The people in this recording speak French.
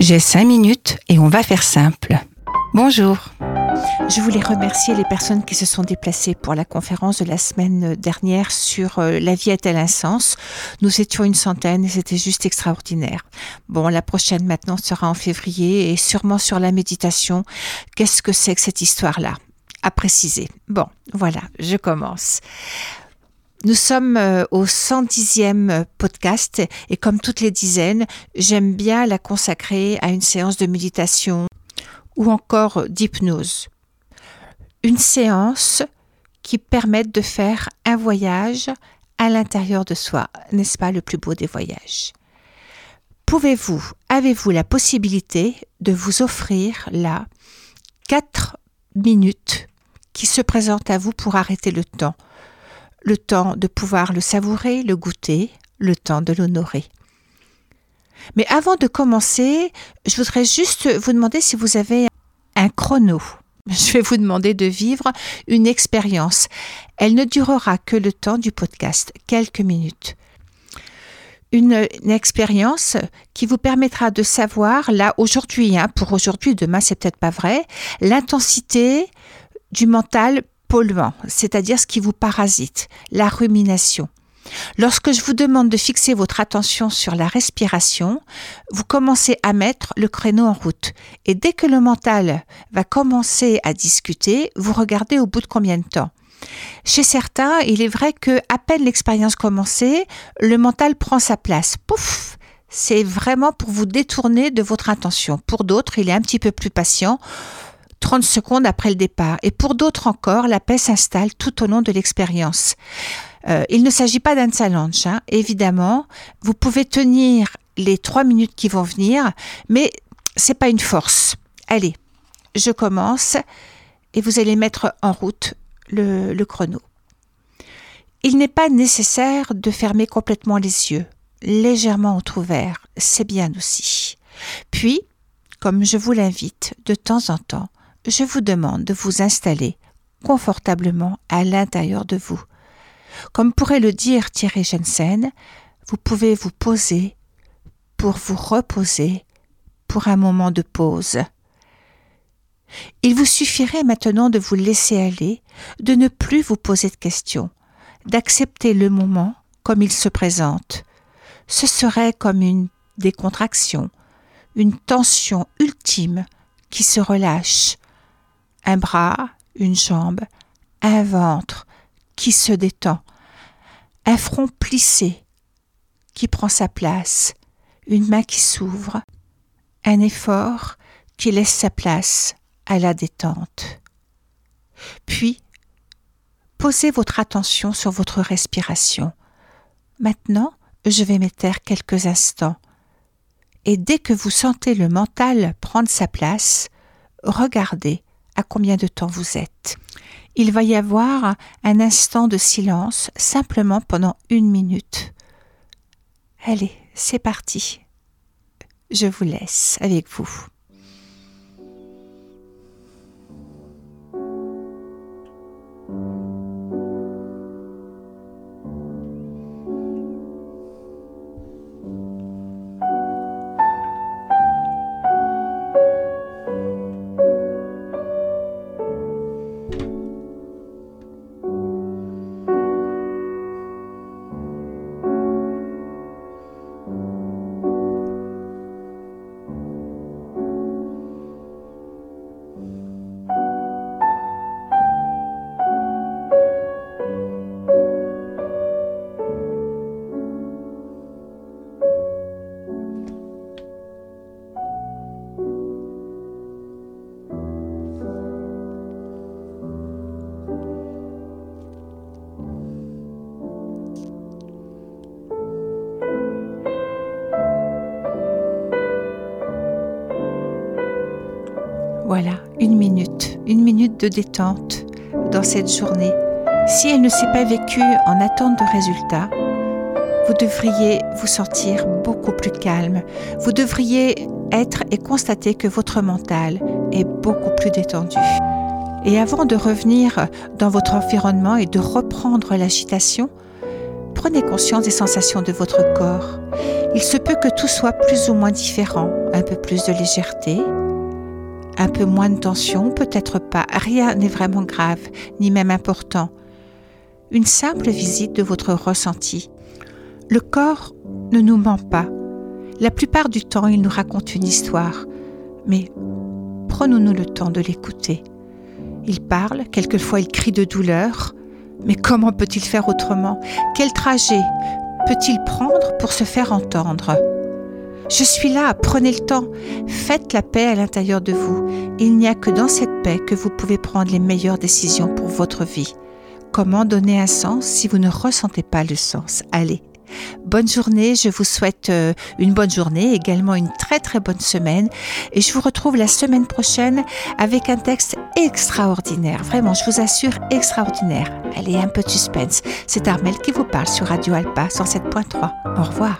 J'ai cinq minutes et on va faire simple. Bonjour. Je voulais remercier les personnes qui se sont déplacées pour la conférence de la semaine dernière sur euh, la vie a-t-elle un sens? Nous étions une centaine et c'était juste extraordinaire. Bon, la prochaine maintenant sera en février et sûrement sur la méditation. Qu'est-ce que c'est que cette histoire-là? À préciser. Bon, voilà, je commence. Nous sommes euh, au 110e podcast et comme toutes les dizaines, j'aime bien la consacrer à une séance de méditation ou encore d'hypnose. Une séance qui permette de faire un voyage à l'intérieur de soi, n'est-ce pas le plus beau des voyages? Pouvez-vous, avez-vous la possibilité de vous offrir là quatre minutes qui se présentent à vous pour arrêter le temps? Le temps de pouvoir le savourer, le goûter, le temps de l'honorer. Mais avant de commencer, je voudrais juste vous demander si vous avez un chrono. Je vais vous demander de vivre une expérience. Elle ne durera que le temps du podcast, quelques minutes. Une, expérience qui vous permettra de savoir, là aujourd'hui, hein, pour aujourd'hui, demain c'est peut-être pas vrai, l'intensité du mental c'est-à-dire ce qui vous parasite, la rumination. Lorsque je vous demande de fixer votre attention sur la respiration, vous commencez à mettre le créneau en route. Et dès que le mental va commencer à discuter, vous regardez au bout de combien de temps. Chez certains, il est vrai que à peine l'expérience commencée, le mental prend sa place. Pouf C'est vraiment pour vous détourner de votre attention. Pour d'autres, il est un petit peu plus patient. 30 secondes après le départ. Et pour d'autres encore, la paix s'installe tout au long de l'expérience. Euh, il ne s'agit pas d'un challenge, hein. évidemment. Vous pouvez tenir les trois minutes qui vont venir, mais c'est pas une force. Allez, je commence et vous allez mettre en route le, le chrono. Il n'est pas nécessaire de fermer complètement les yeux, légèrement entrouverts, c'est bien aussi. Puis, comme je vous l'invite de temps en temps, je vous demande de vous installer confortablement à l'intérieur de vous. Comme pourrait le dire Thierry Jensen, vous pouvez vous poser pour vous reposer pour un moment de pause. Il vous suffirait maintenant de vous laisser aller, de ne plus vous poser de questions, d'accepter le moment comme il se présente. Ce serait comme une décontraction, une tension ultime qui se relâche, un bras, une jambe, un ventre qui se détend, un front plissé qui prend sa place, une main qui s'ouvre, un effort qui laisse sa place à la détente. Puis, posez votre attention sur votre respiration. Maintenant, je vais m'étaire quelques instants. Et dès que vous sentez le mental prendre sa place, regardez à combien de temps vous êtes. Il va y avoir un instant de silence, simplement pendant une minute. Allez, c'est parti. Je vous laisse avec vous. Voilà, une minute, une minute de détente dans cette journée. Si elle ne s'est pas vécue en attente de résultats, vous devriez vous sentir beaucoup plus calme. Vous devriez être et constater que votre mental est beaucoup plus détendu. Et avant de revenir dans votre environnement et de reprendre l'agitation, prenez conscience des sensations de votre corps. Il se peut que tout soit plus ou moins différent, un peu plus de légèreté, un peu moins de tension, peut-être pas. Rien n'est vraiment grave, ni même important. Une simple visite de votre ressenti. Le corps ne nous ment pas. La plupart du temps, il nous raconte une histoire. Mais prenons-nous le temps de l'écouter. Il parle, quelquefois il crie de douleur. Mais comment peut-il faire autrement? Quel trajet peut-il prendre pour se faire entendre? Je suis là, prenez le temps, faites la paix à l'intérieur de vous. Il n'y a que dans cette paix que vous pouvez prendre les meilleures décisions pour votre vie. Comment donner un sens si vous ne ressentez pas le sens? Allez, Bonne journée, je vous souhaite euh, une bonne journée, également une très très bonne semaine et je vous retrouve la semaine prochaine avec un texte extraordinaire, vraiment je vous assure extraordinaire. Allez, un peu de suspense, c'est Armel qui vous parle sur Radio Alpa 107.3. Au revoir.